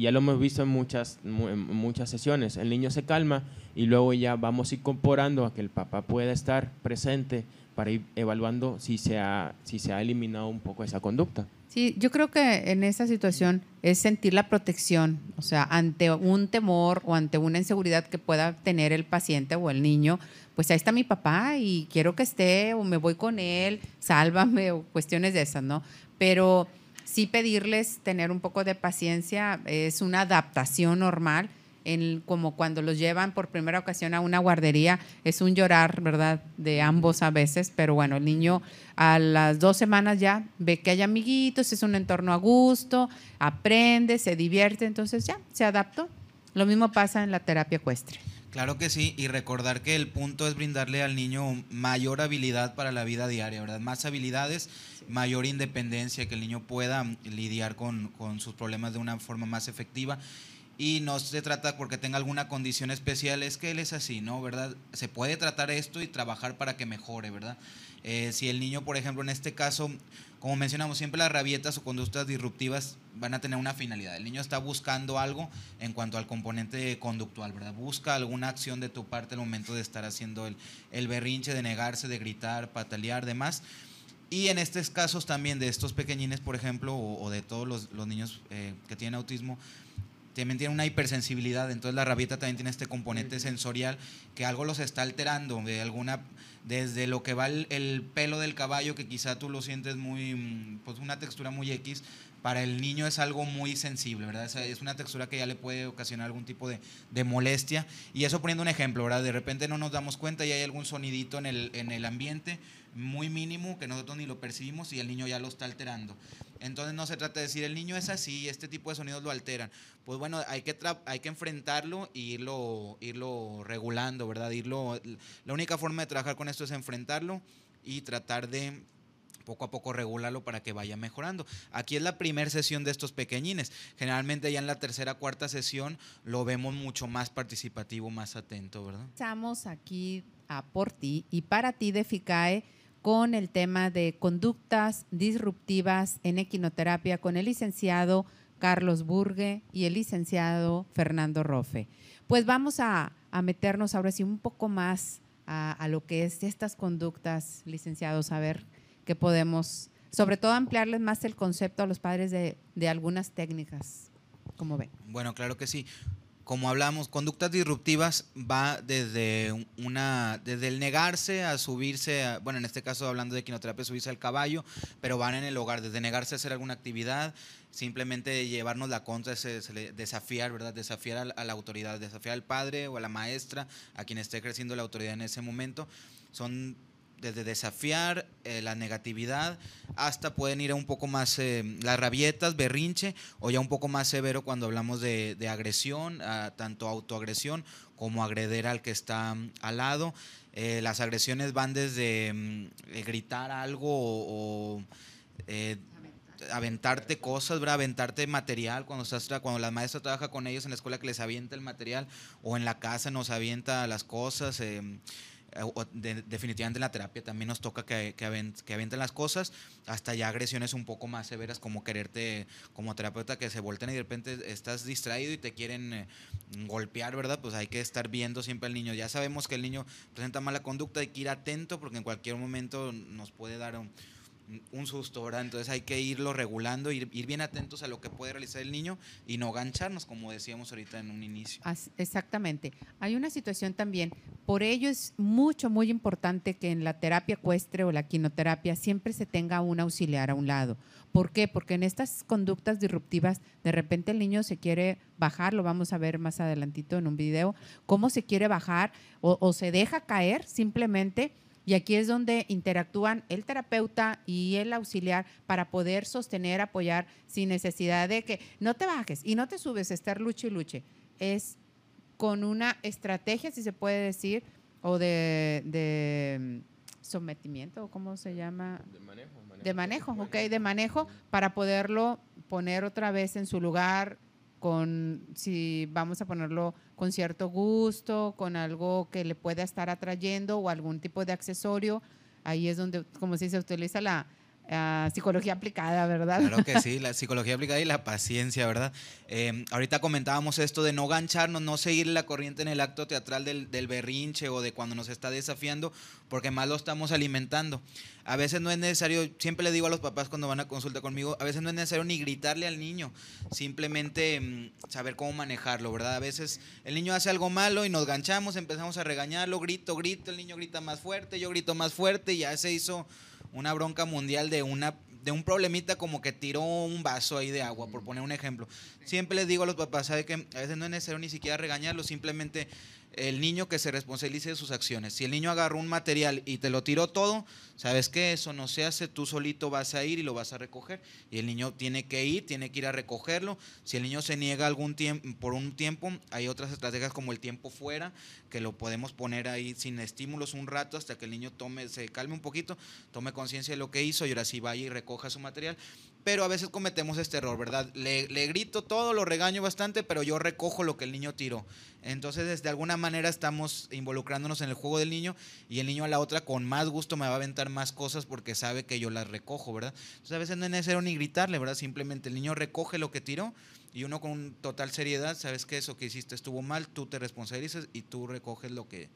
[SPEAKER 3] Ya lo hemos visto en muchas, muchas sesiones. El niño se calma y luego ya vamos incorporando a que el papá pueda estar presente para ir evaluando si se ha, si se ha eliminado un poco esa conducta.
[SPEAKER 1] Sí, yo creo que en esa situación es sentir la protección, o sea, ante un temor o ante una inseguridad que pueda tener el paciente o el niño, pues ahí está mi papá y quiero que esté o me voy con él, sálvame o cuestiones de esas, ¿no? Pero sí pedirles tener un poco de paciencia, es una adaptación normal, como cuando los llevan por primera ocasión a una guardería, es un llorar, ¿verdad? De ambos a veces, pero bueno, el niño a las dos semanas ya ve que hay amiguitos, es un entorno a gusto, aprende, se divierte, entonces ya, se adaptó. Lo mismo pasa en la terapia ecuestre.
[SPEAKER 2] Claro que sí, y recordar que el punto es brindarle al niño mayor habilidad para la vida diaria, ¿verdad? Más habilidades, mayor independencia, que el niño pueda lidiar con, sus problemas de una forma más efectiva. y no se trata porque tenga alguna condición especial, es que él es así, ¿no? ¿Verdad? Se puede tratar esto y trabajar para que mejore, ¿verdad? Eh, si el niño, por ejemplo, en este caso, como mencionamos, siempre las rabietas o conductas disruptivas van a tener una finalidad. El niño está buscando algo en cuanto al componente conductual, ¿verdad? Busca alguna acción de tu parte al momento de estar haciendo el, el berrinche, de negarse, de gritar, patalear, demás. Y en estos casos también de estos pequeñines, por ejemplo, o, o de todos los, los niños eh, que tienen autismo, también tienen una hipersensibilidad, entonces la rabieta también tiene este componente sensorial que algo los está alterando, de alguna, desde lo que va el, el pelo del caballo, que quizá tú lo sientes muy, mm, pues una textura muy X, para el niño es algo muy sensible, ¿verdad? Es, una textura que ya le puede ocasionar algún tipo de, molestia. Y eso poniendo un ejemplo, ¿verdad? De repente no nos damos cuenta y hay algún sonidito en el, en el ambiente muy mínimo que nosotros ni lo percibimos y el niño ya lo está alterando. Entonces no se trata de decir el niño es así, este tipo de sonidos lo alteran. Pues bueno, hay que, hay que enfrentarlo e irlo, irlo regulando, ¿verdad? Irlo, la única forma de trabajar con esto es enfrentarlo y tratar de poco a poco regularlo para que vaya mejorando. Aquí es la primera sesión de estos pequeñines. Generalmente ya en la tercera, cuarta sesión lo vemos mucho más participativo, más atento, ¿verdad?
[SPEAKER 1] Estamos aquí a por ti y para ti de FICAE con el tema de conductas disruptivas en equinoterapia con el licenciado Carlos Burgue y el licenciado Fernando Rofe. Pues vamos a, a meternos ahora sí un poco más a, a, lo que es estas conductas, licenciados, a ver qué podemos, sobre todo ampliarles más el concepto a los padres de, de algunas técnicas, como ven.
[SPEAKER 2] Bueno, claro que sí como hablamos, conductas disruptivas va desde una, desde el negarse a subirse, a, bueno, en este caso hablando de quinoterapia, subirse al caballo, pero van en el hogar, desde negarse a hacer alguna actividad, simplemente llevarnos la contra, se, se desafiar, ¿verdad? Desafiar a, a, la autoridad, desafiar al padre o a la maestra, a quien esté ejerciendo la autoridad en ese momento. Son desde desafiar eh, la negatividad hasta pueden ir a un poco más eh, las rabietas, berrinche o ya un poco más severo cuando hablamos de, de agresión, a, tanto autoagresión como agreder al que está um, al lado. Eh, las agresiones van desde um, gritar algo o, o aventarte cosas, ¿verdad? aventarte material cuando estás cuando la maestra trabaja con ellos en la escuela que les avienta el material o en la casa nos avienta las cosas. Eh, de, definitivamente en la terapia también nos toca que, que, avent, que, las cosas, hasta ya agresiones un poco más severas como quererte, como terapeuta, que se volten y de repente estás distraído y te quieren eh, golpear, ¿verdad? Pues hay que estar viendo siempre al niño. Ya sabemos que el niño presenta mala conducta, hay que ir atento porque en cualquier momento nos puede dar un, un susto, ¿verdad? Entonces hay que irlo regulando, ir, ir, bien atentos a lo que puede realizar el niño y no gancharnos, como decíamos ahorita en un inicio.
[SPEAKER 1] Exactamente. Hay una situación también, por ello es mucho, muy importante que en la terapia ecuestre o la quinoterapia siempre se tenga un auxiliar a un lado. ¿Por qué? Porque en estas conductas disruptivas, de repente el niño se quiere bajar, lo vamos a ver más adelantito en un video, cómo se quiere bajar o, o se deja caer simplemente y aquí es donde interactúan el terapeuta y el auxiliar para poder sostener, apoyar sin necesidad de que no te bajes y no te subes, estar luche y luche. Es con una estrategia, si se puede decir, o de, de sometimiento, ¿cómo se llama?
[SPEAKER 3] De manejo. manejo
[SPEAKER 1] de manejo, ok, de manejo, para poderlo poner otra vez en su lugar, con, si vamos a ponerlo con cierto gusto, con algo que le pueda estar atrayendo o algún tipo de accesorio. Ahí es donde, como si se utiliza la uh, psicología aplicada, ¿verdad?
[SPEAKER 2] Claro que sí, [LAUGHS] la psicología aplicada y la paciencia, ¿verdad? Eh, ahorita comentábamos esto de no gancharnos, no seguir la corriente en el acto teatral del, del berrinche o de cuando nos está desafiando, porque más lo estamos alimentando. A veces no es necesario, siempre le digo a los papás cuando van a consulta conmigo, a veces no es necesario ni gritarle al niño, simplemente mmm, saber cómo manejarlo, ¿verdad? A veces el niño hace algo malo y nos ganchamos, empezamos a regañarlo, grito, grito, el niño grita más fuerte, yo grito más fuerte y ya se hizo una bronca mundial de una de un problemita como que tiró un vaso ahí de agua, por poner un ejemplo. Siempre les digo a los papás, ¿sabe que a veces no es necesario ni siquiera regañarlo, simplemente el niño que se responsabilice de sus acciones. Si el niño agarró un material y te lo tiró todo, sabes que eso no se hace, tú solito vas a ir y lo vas a recoger. Y el niño tiene que ir, tiene que ir a recogerlo. Si el niño se niega algún tiempo, por un tiempo, hay otras estrategias como el tiempo fuera, que lo podemos poner ahí sin estímulos un rato hasta que el niño tome, se calme un poquito, tome conciencia de lo que hizo y ahora sí vaya y recoja su material. Pero a veces cometemos este error, ¿verdad? Le, grito todo, lo regaño bastante, pero yo recojo lo que el niño tiró. Entonces, de alguna manera estamos involucrándonos en el juego del niño y el niño a la otra con más gusto me va a aventar más cosas porque sabe que yo las recojo, ¿verdad? Entonces, a veces no es necesario ni gritarle, ¿verdad? Simplemente el niño recoge lo que tiró y uno con total seriedad, sabes que eso que hiciste estuvo mal, tú te responsabilizas y tú recoges lo que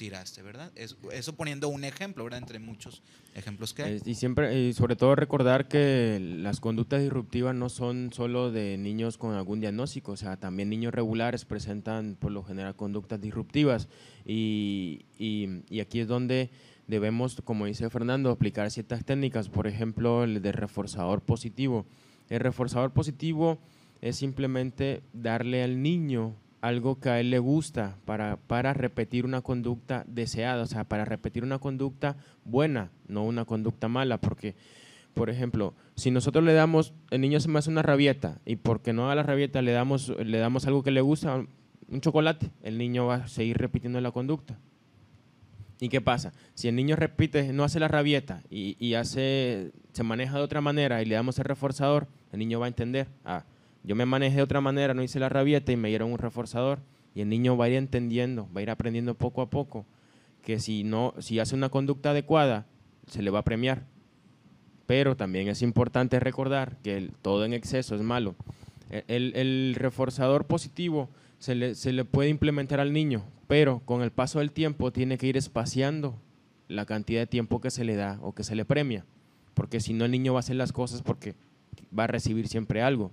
[SPEAKER 2] eso poniendo un ejemplo, ¿verdad? Entre muchos ejemplos que hay.
[SPEAKER 3] Y siempre, y sobre todo recordar que las conductas disruptivas no son solo de niños con algún diagnóstico, o sea, también niños regulares presentan por lo general conductas disruptivas y, y, y aquí es donde debemos, como dice Fernando, aplicar ciertas técnicas, por ejemplo, el de reforzador positivo. El reforzador positivo es simplemente darle al niño algo que a él le gusta para, para repetir una conducta deseada, o sea, para repetir una conducta buena, no una conducta mala, porque, por ejemplo, si nosotros le damos, el niño se me hace una rabieta y porque no haga la rabieta le damos, le damos algo que le gusta, un chocolate, el niño va a seguir repitiendo la conducta. ¿Y qué pasa? Si el niño repite, no hace la rabieta y, y hace, se maneja de otra manera y le damos el reforzador, el niño va a entender, ah, yo me manejé de otra manera, no hice la rabieta y me dieron un reforzador. Y el niño va a ir entendiendo, va a ir aprendiendo poco a poco que si, no, si hace una conducta adecuada, se le va a premiar. Pero también es importante recordar que todo en exceso es malo. El, el reforzador positivo se se le puede implementar al niño, pero con el paso del tiempo tiene que ir espaciando la cantidad de tiempo que se le da o que se le premia. Porque si no, el niño va a hacer las cosas porque va a recibir siempre algo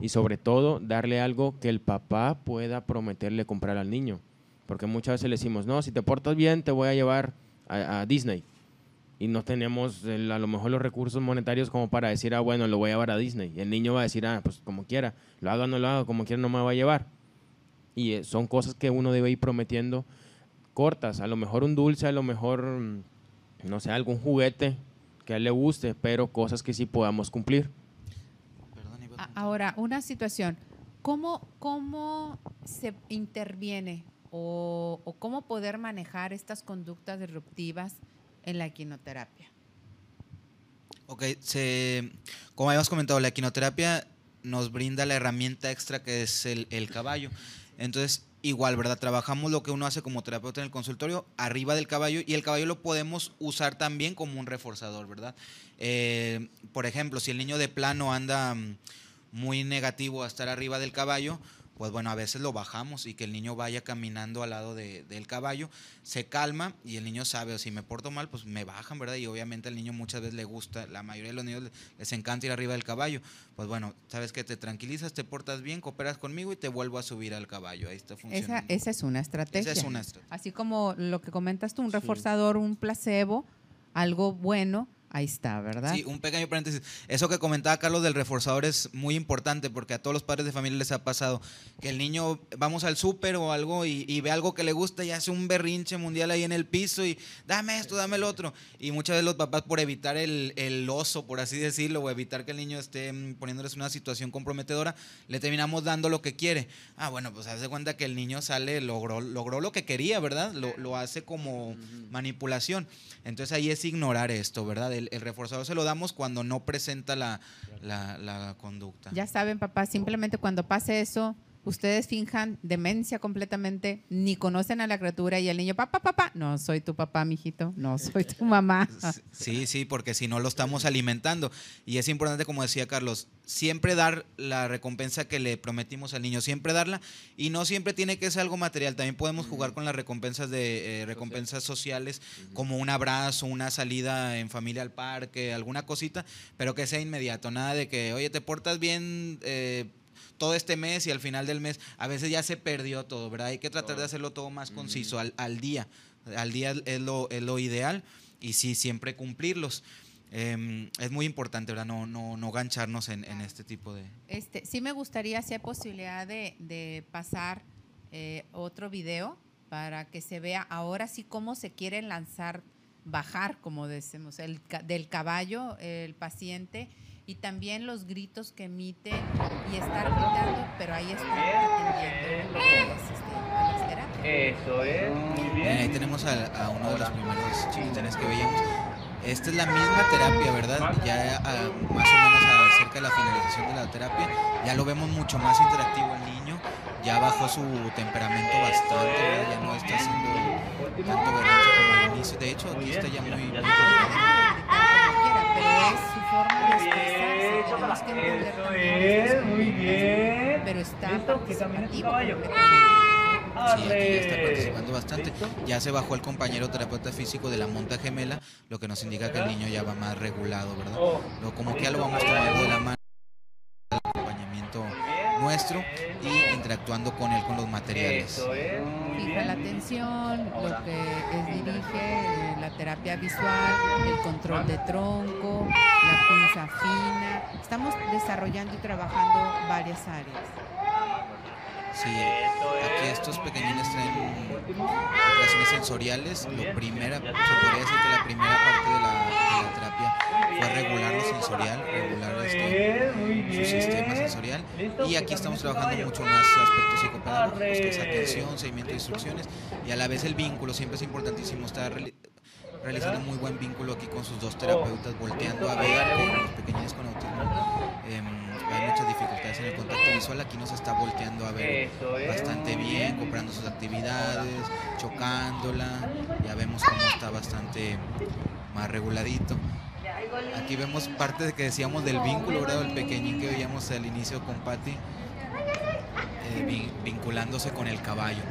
[SPEAKER 3] y sobre todo darle algo que el papá pueda prometerle comprar al niño. Porque muchas veces le decimos, no, si te portas bien te voy a llevar a, Disney. Y no tenemos a lo mejor los recursos monetarios como para decir, ah, bueno, lo voy a llevar a Disney. El niño va a decir, ah, pues como quiera, lo haga o no lo haga, como quiera no me va a llevar. Y eh, son cosas que uno debe ir prometiendo cortas. A lo mejor un dulce, a lo mejor, no sé, algún juguete que a él le guste, pero cosas que sí podamos cumplir.
[SPEAKER 1] Ahora, una situación, ¿cómo, cómo se interviene o, cómo poder manejar estas conductas disruptivas en la equinoterapia?
[SPEAKER 2] Ok, como habíamos comentado, la equinoterapia nos brinda la herramienta extra que es el, el caballo. Entonces, igual, ¿verdad? Trabajamos lo que uno hace como terapeuta en el consultorio arriba del caballo y el caballo lo podemos usar también como un reforzador, ¿verdad? Eh, por ejemplo, si el niño de plano anda muy negativo a estar arriba del caballo, pues bueno, a veces lo bajamos y que el niño vaya caminando al lado de, del caballo, se calma y el niño sabe, o si me porto mal, pues me bajan, ¿verdad? Y obviamente al niño muchas veces le gusta, la mayoría de los niños les encanta ir arriba del caballo. Pues bueno, sabes que te tranquilizas, te portas bien, cooperas conmigo y te vuelvo a subir al caballo. Ahí está funcionando.
[SPEAKER 1] Esa, esa es una estrategia.
[SPEAKER 2] Esa es una estrategia.
[SPEAKER 1] Así como lo que comentas tú, un reforzador, un placebo, algo bueno Ahí está, ¿verdad?
[SPEAKER 2] Sí, un pequeño paréntesis. Eso que comentaba Carlos del reforzador es muy importante porque a todos los padres de familia les ha pasado que el niño vamos al súper o algo y, y, ve algo que le gusta y hace un berrinche mundial ahí en el piso y dame esto, dame el otro. Y muchas veces los papás por evitar el, el oso, por así decirlo, o evitar que el niño esté poniéndoles una situación comprometedora, le terminamos dando lo que quiere. Ah, bueno, pues hace cuenta que el niño sale, logró, logró lo que quería, ¿verdad? Lo, lo hace como manipulación. Entonces ahí es ignorar esto, ¿verdad? El, el, reforzador se lo damos cuando no presenta la, la, la, conducta.
[SPEAKER 1] Ya saben, papá, simplemente cuando pase eso, ustedes finjan demencia completamente, ni conocen a la criatura y el niño, papá, papá, no soy tu papá, mijito, no soy tu mamá. [LAUGHS]
[SPEAKER 2] Sí, sí, porque si no lo estamos alimentando. Y es importante, como decía Carlos, siempre dar la recompensa que le prometimos al niño, siempre darla. Y no siempre tiene que ser algo material, también podemos jugar con las recompensas de eh, recompensas sociales, como un abrazo, una salida en familia al parque, alguna cosita, pero que sea inmediato, nada de que, oye, te portas bien. Eh, todo este mes y al final del mes, a veces ya se perdió todo, ¿verdad? Hay que tratar de hacerlo todo más conciso, al, al día. Al día es lo, es lo ideal y sí, siempre cumplirlos. Eh, es muy importante, ¿verdad? No, no, no gancharnos en, en, este tipo de...
[SPEAKER 1] Este, sí me gustaría, si hay posibilidad de, de pasar eh, otro video para que se vea ahora sí cómo se quiere lanzar, bajar, como decimos, el, del caballo, el paciente y también los gritos que emite y estar gritando, pero ahí está atendiendo
[SPEAKER 5] Eso es, muy bien.
[SPEAKER 2] Ahí tenemos a, a uno de los primeros chiquitines que veíamos. Esta es la misma terapia, ¿verdad? Ya a, más o menos a cerca de la finalización de la terapia, ya lo vemos mucho más interactivo el niño, ya bajó su temperamento bastante, ¿verdad? ya no está haciendo tanto berrinche como al inicio. De hecho, aquí está ya muy... muy
[SPEAKER 1] es su forma de expresarse. Que
[SPEAKER 5] Eso
[SPEAKER 1] también
[SPEAKER 5] es, muy bien.
[SPEAKER 1] Pero está participativo.
[SPEAKER 2] Sí, aquí ya está participando bastante. Ya se bajó el compañero terapeuta físico de la monta gemela, lo que nos indica que el niño ya va más regulado, ¿verdad?
[SPEAKER 5] Oh.
[SPEAKER 2] Lo, como que ya lo vamos tomando de la mano, el acompañamiento nuestro y interactuando con él con los materiales.
[SPEAKER 1] Fija la atención, lo que es dirige, eh, la terapia visual, el control de tronco, la pinza fina. Estamos desarrollando y trabajando varias áreas.
[SPEAKER 2] Sí, aquí estos pequeñines traen operaciones sensoriales. Lo primera, se podría decir que la primera parte de la, de la terapia fue regular lo sensorial, regular
[SPEAKER 5] Es, muy bien.
[SPEAKER 2] su sistema sensorial. Y aquí estamos trabajando mucho más aspectos psicopedagógicos, que es atención, seguimiento de instrucciones y a la vez el vínculo. Siempre es importantísimo estar reali- realizando un muy buen vínculo aquí con sus dos terapeutas, volteando a ver los pequeñines con autismo. em, hay muchas dificultades en el contacto visual. Aquí nos está volteando a ver bastante bien, comprando sus actividades, chocándola. Ya vemos cómo está bastante más reguladito. Aquí vemos parte de que decíamos del vínculo, ¿verdad? El pequeñín que veíamos al inicio con Patty, eh, vin- vinculándose con el caballo.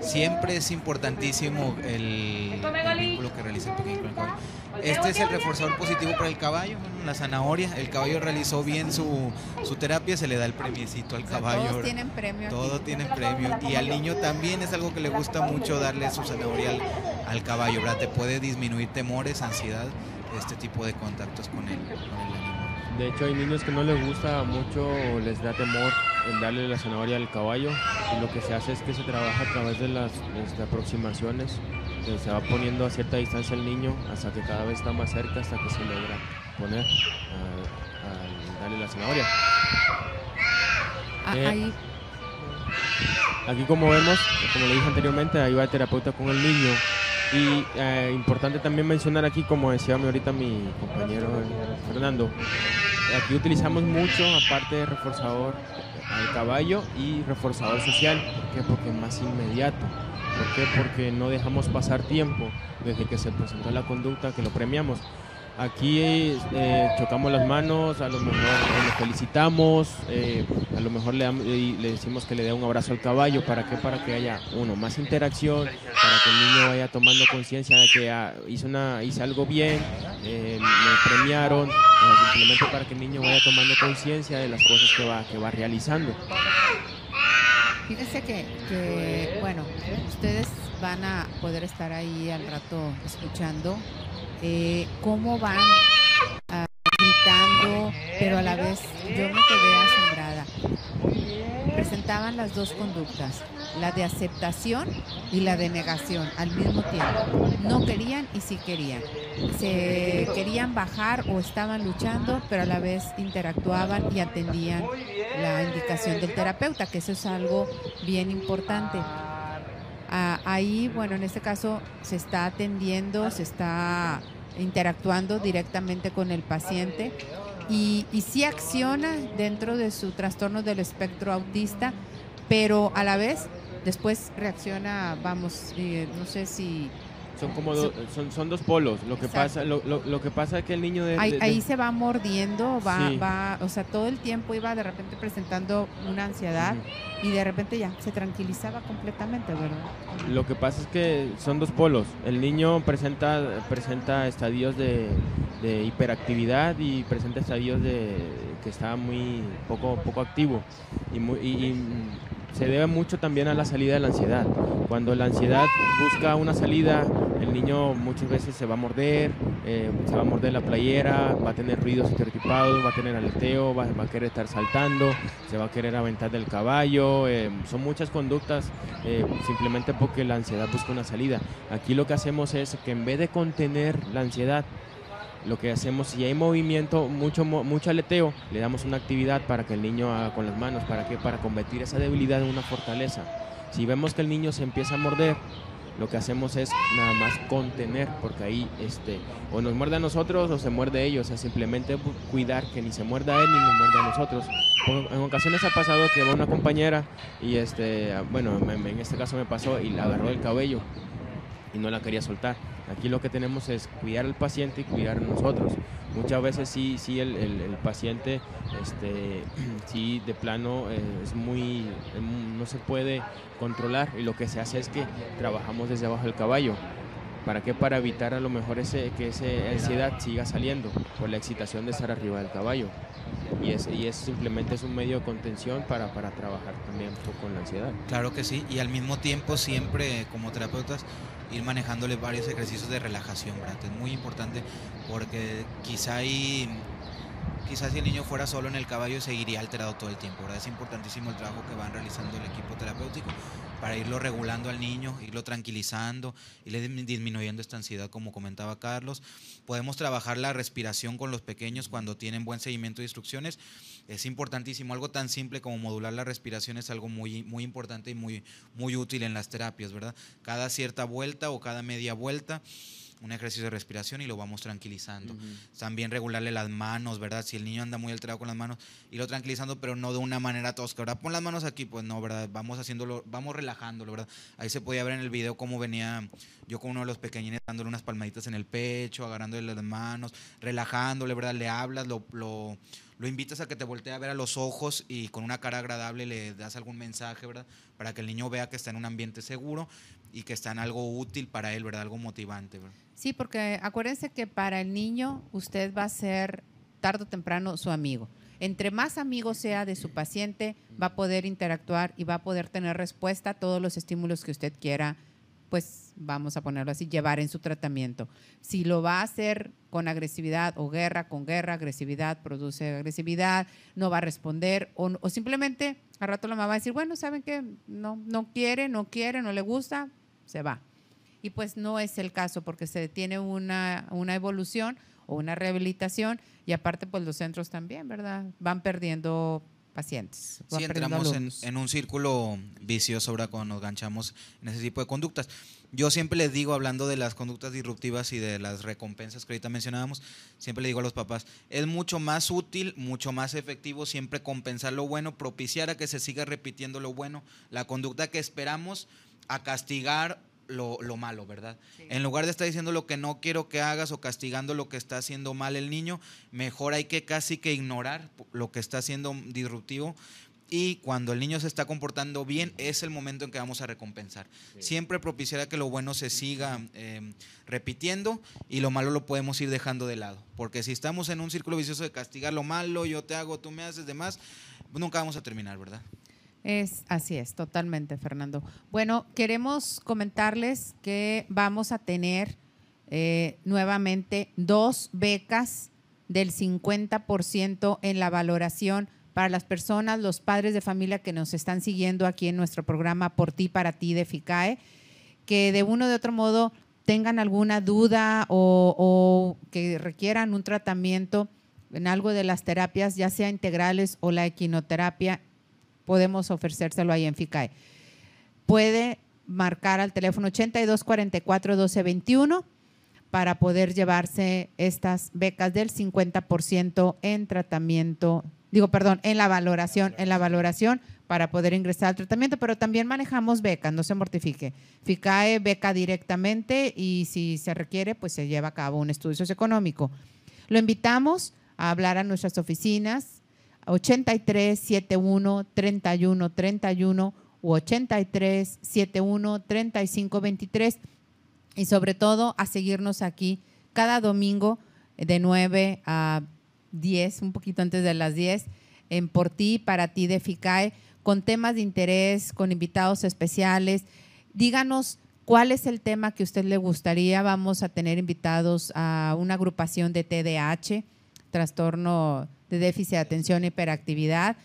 [SPEAKER 2] Siempre es importantísimo el, el vínculo que realiza el pequeñín con el caballo. Este es el reforzador positivo para el caballo, la zanahoria. El caballo realizó bien su, su terapia, se le da el premiecito al
[SPEAKER 1] O sea,
[SPEAKER 2] caballo.
[SPEAKER 1] todos tienen premio.
[SPEAKER 2] Todo tiene premio. Y al niño también es algo que le gusta mucho darle su zanahoria al, al caballo, ¿verdad? Te puede disminuir temores, ansiedad, este tipo de contactos con el, con el animal.
[SPEAKER 3] De hecho, hay niños que no les gusta mucho o les da temor el darle la zanahoria al caballo y lo que se hace es que se trabaja a través de las este, aproximaciones. que se va poniendo a cierta distancia el niño hasta que cada vez está más cerca hasta que se logra poner al- al darle la zanahoria.
[SPEAKER 1] Ah,
[SPEAKER 3] Eh,
[SPEAKER 1] ahí
[SPEAKER 3] Aquí como vemos, como le dije anteriormente, ahí va el terapeuta con el niño. Y eh, importante también mencionar aquí, como decía ahorita mi compañero eh, Fernando, aquí utilizamos mucho, aparte de reforzador al caballo y reforzador social. ¿Por qué? Porque es más inmediato. ¿Por qué? Porque no dejamos pasar tiempo desde que se presentó la conducta que lo premiamos. Aquí eh, chocamos las manos, a lo mejor eh, lo felicitamos, eh, a lo mejor le, le- decimos que le dé un abrazo al caballo. ¿Para qué? Para que haya, uno, más interacción, para que el niño vaya tomando conciencia de que ah, hizo una, hice algo bien, eh, me premiaron, eh, simplemente para que el niño vaya tomando conciencia de las cosas que va, que va realizando.
[SPEAKER 1] Fíjense que, bueno, ustedes van a poder estar ahí al rato escuchando eh, cómo van ah, gritando, pero a la vez yo me quedé asombrada. Presentaban las dos conductas, la de aceptación y la de negación al mismo tiempo. No querían y sí querían. Se querían bajar o estaban luchando, pero a la vez interactuaban y atendían la indicación del terapeuta, que eso es algo bien importante. Ah, ahí, bueno, en este caso se está atendiendo, se está interactuando directamente con el paciente y, y sí acciona dentro de su trastorno del espectro autista, pero a la vez después reacciona, vamos, eh, no sé si
[SPEAKER 3] Son como do- son, son dos polos. Lo que
[SPEAKER 1] Exacto.
[SPEAKER 3] pasa, lo, lo- lo que pasa es que el niño de,
[SPEAKER 1] ahí,
[SPEAKER 3] de- de-
[SPEAKER 1] ahí se va mordiendo, va,
[SPEAKER 3] Sí.
[SPEAKER 1] va, o sea, todo el tiempo iba de repente presentando una ansiedad
[SPEAKER 3] Ujú.
[SPEAKER 1] y de repente ya se tranquilizaba completamente, ¿verdad?
[SPEAKER 3] Lo que pasa es que son dos polos. El niño presenta, presenta estadios de, de hiperactividad y presenta estadios de que está muy poco, poco activo. Y, muy- y- y se debe mucho también a la salida de la ansiedad. Cuando la ansiedad busca una salida, el niño muchas veces se va a morder, eh, se va a morder la playera, va a tener ruidos estereotipados, va a tener aleteo, va, va a querer estar saltando, se va a querer aventar del caballo. eh, son muchas conductas eh, simplemente porque la ansiedad busca una salida. Aquí lo que hacemos es que en vez de contener la ansiedad, lo que hacemos, si hay movimiento, mucho, mucho aleteo, le damos una actividad para que el niño haga con las manos. ¿Para qué? Para convertir esa debilidad en una fortaleza. Si vemos que el niño se empieza a morder, lo que hacemos es nada más contener, porque ahí este, o nos muerde a nosotros o se muerde a ellos, o sea, simplemente cuidar que ni se muerda a él ni nos muerda a nosotros. En ocasiones ha pasado que va una compañera y, este, bueno, en este caso me pasó y la agarró del cabello y no la quería soltar. Aquí lo que tenemos es cuidar al paciente y cuidar a nosotros. Muchas veces sí, sí el, el- el paciente, este, [CLEARS THROAT] sí de plano eh, es muy, eh, no se puede controlar y lo que se hace es que trabajamos desde abajo del caballo. ¿Para qué? Para evitar a lo mejor ese, que esa ansiedad siga saliendo por la excitación de estar arriba del caballo. Y es, y es simplemente es un medio de contención para, para trabajar también con la ansiedad.
[SPEAKER 2] Claro que sí, y al mismo tiempo siempre como terapeutas ir manejándole varios ejercicios de relajación. Es muy importante porque quizá ahí, quizás si el niño fuera solo en el caballo seguiría alterado todo el tiempo, ¿verdad? Es importantísimo el trabajo que van realizando el equipo terapéutico para irlo regulando al niño, irlo tranquilizando, irle dismi- disminuyendo esta ansiedad como comentaba Carlos. Podemos trabajar la respiración con los pequeños cuando tienen buen seguimiento de instrucciones. Es importantísimo, algo tan simple como modular la respiración es algo muy, muy importante y muy, muy útil en las terapias, ¿verdad? Cada cierta vuelta o cada media vuelta, un ejercicio de respiración y lo vamos tranquilizando. También regularle las manos, ¿verdad? Si el niño anda muy alterado con las manos, irlo tranquilizando, pero no de una manera tosca, ¿verdad? Pon las manos aquí, pues no, ¿verdad? Vamos haciéndolo, vamos relajándolo, ¿verdad? Ahí se podía ver en el video cómo venía yo con uno de los pequeñines dándole unas palmaditas en el pecho, agarrándole las manos, relajándole, ¿verdad? Le hablas, lo, lo, lo invitas a que te voltee a ver a los ojos y con una cara agradable le das algún mensaje, ¿verdad? Para que el niño vea que está en un ambiente seguro y que está en algo útil para él, ¿verdad? Algo motivante, ¿verdad?
[SPEAKER 1] Sí, porque acuérdense que para el niño usted va a ser tarde o temprano su amigo. Entre más amigo sea de su paciente, va a poder interactuar y va a poder tener respuesta a todos los estímulos que usted quiera, pues vamos a ponerlo así, llevar en su tratamiento. Si lo va a hacer con agresividad o guerra, con guerra, agresividad produce agresividad, no va a responder o, o simplemente al rato la mamá va a decir, bueno, ¿saben qué? No, no quiere, no quiere, no le gusta, se va. Y pues no es el caso porque se tiene una, una evolución o una rehabilitación y aparte pues los centros también, ¿verdad? Van perdiendo pacientes.
[SPEAKER 2] Sí, entramos en un círculo vicioso ahora cuando nos ganchamos en ese tipo de conductas. Yo siempre les digo, hablando de las conductas disruptivas y de las recompensas que ahorita mencionábamos, siempre le digo a los papás, es mucho más útil, mucho más efectivo siempre compensar lo bueno, propiciar a que se siga repitiendo lo bueno, la conducta que esperamos a castigar lo, lo malo, ¿verdad? En lugar de estar diciendo lo que no quiero que hagas o castigando lo que está haciendo mal el niño, mejor hay que casi que ignorar lo que está haciendo disruptivo y cuando el niño se está comportando bien es el momento en que vamos a recompensar. Siempre propiciará que lo bueno se siga eh, repitiendo y lo malo lo podemos ir dejando de lado. Porque si estamos en un círculo vicioso de castigar lo malo, yo te hago, tú me haces, demás, nunca vamos a terminar, ¿verdad?
[SPEAKER 1] Es, así es, totalmente, Fernando. Bueno, queremos comentarles que vamos a tener eh, nuevamente dos becas del 50% en la valoración para las personas, los padres de familia que nos están siguiendo aquí en nuestro programa Por ti, para ti de FICAE, que de uno de otro modo tengan alguna duda o que requieran un tratamiento en algo de las terapias, ya sea integrales o la equinoterapia, podemos ofrecérselo ahí en FICAE. Puede marcar al teléfono 8244-1221 para poder llevarse estas becas del 50% en tratamiento, digo, perdón, en la valoración, en la valoración para poder ingresar al tratamiento, pero también manejamos becas, no se mortifique. FICAE beca directamente y si se requiere, pues se lleva a cabo un estudio socioeconómico. Lo invitamos a hablar a nuestras oficinas 83 71 31 31 u 83 71 35 23 y sobre todo a seguirnos aquí cada domingo de 9 a 10, un poquito antes de las 10, en Por Ti, para ti de FICAE, con temas de interés, con invitados especiales. Díganos cuál es el tema que a usted le gustaría. Vamos a tener invitados a una agrupación de TDAH, trastorno de déficit de atención e hiperactividad.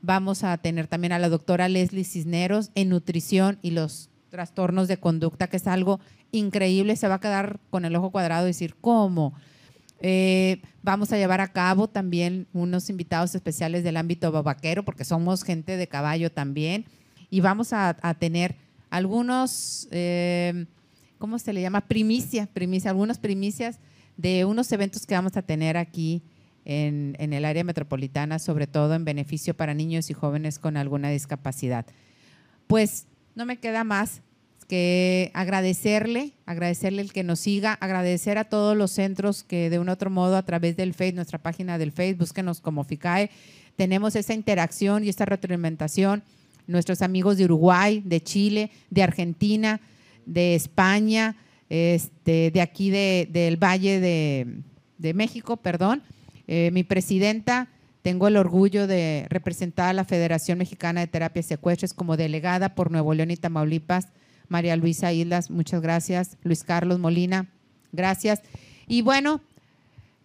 [SPEAKER 1] Vamos a tener también a la doctora Leslie Cisneros en nutrición y los trastornos de conducta, que es algo increíble. Se va a quedar con el ojo cuadrado y decir, ¿cómo? Eh, vamos a llevar a cabo también unos invitados especiales del ámbito vaquero, porque somos gente de caballo también. Y vamos a, tener algunos eh, ¿cómo se le llama? Primicia, primicia, algunas primicias de unos eventos que vamos a tener aquí en, en el área metropolitana, sobre todo en beneficio para niños y jóvenes con alguna discapacidad. Pues no me queda más que agradecerle, agradecerle el que nos siga, agradecer a todos los centros que de un otro modo a través del Facebook, nuestra página del Facebook, búsquenos como FICAE, tenemos esa interacción y esta retroalimentación. Nuestros amigos de Uruguay, de Chile, de Argentina, de España, este, de aquí de- del Valle de México, perdón. Eh, mi presidenta, tengo el orgullo de representar a la Federación Mexicana de Terapias y Secuestres como delegada por Nuevo León y Tamaulipas. María Luisa Islas, muchas gracias. Luis Carlos Molina, gracias. Y bueno,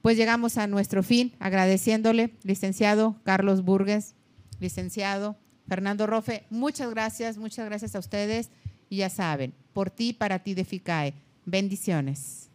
[SPEAKER 1] pues llegamos a nuestro fin, agradeciéndole, licenciado Carlos Burgues, licenciado Fernando Rofe, muchas gracias, muchas gracias a ustedes. Y ya saben, por ti, para ti de FICAE. Bendiciones.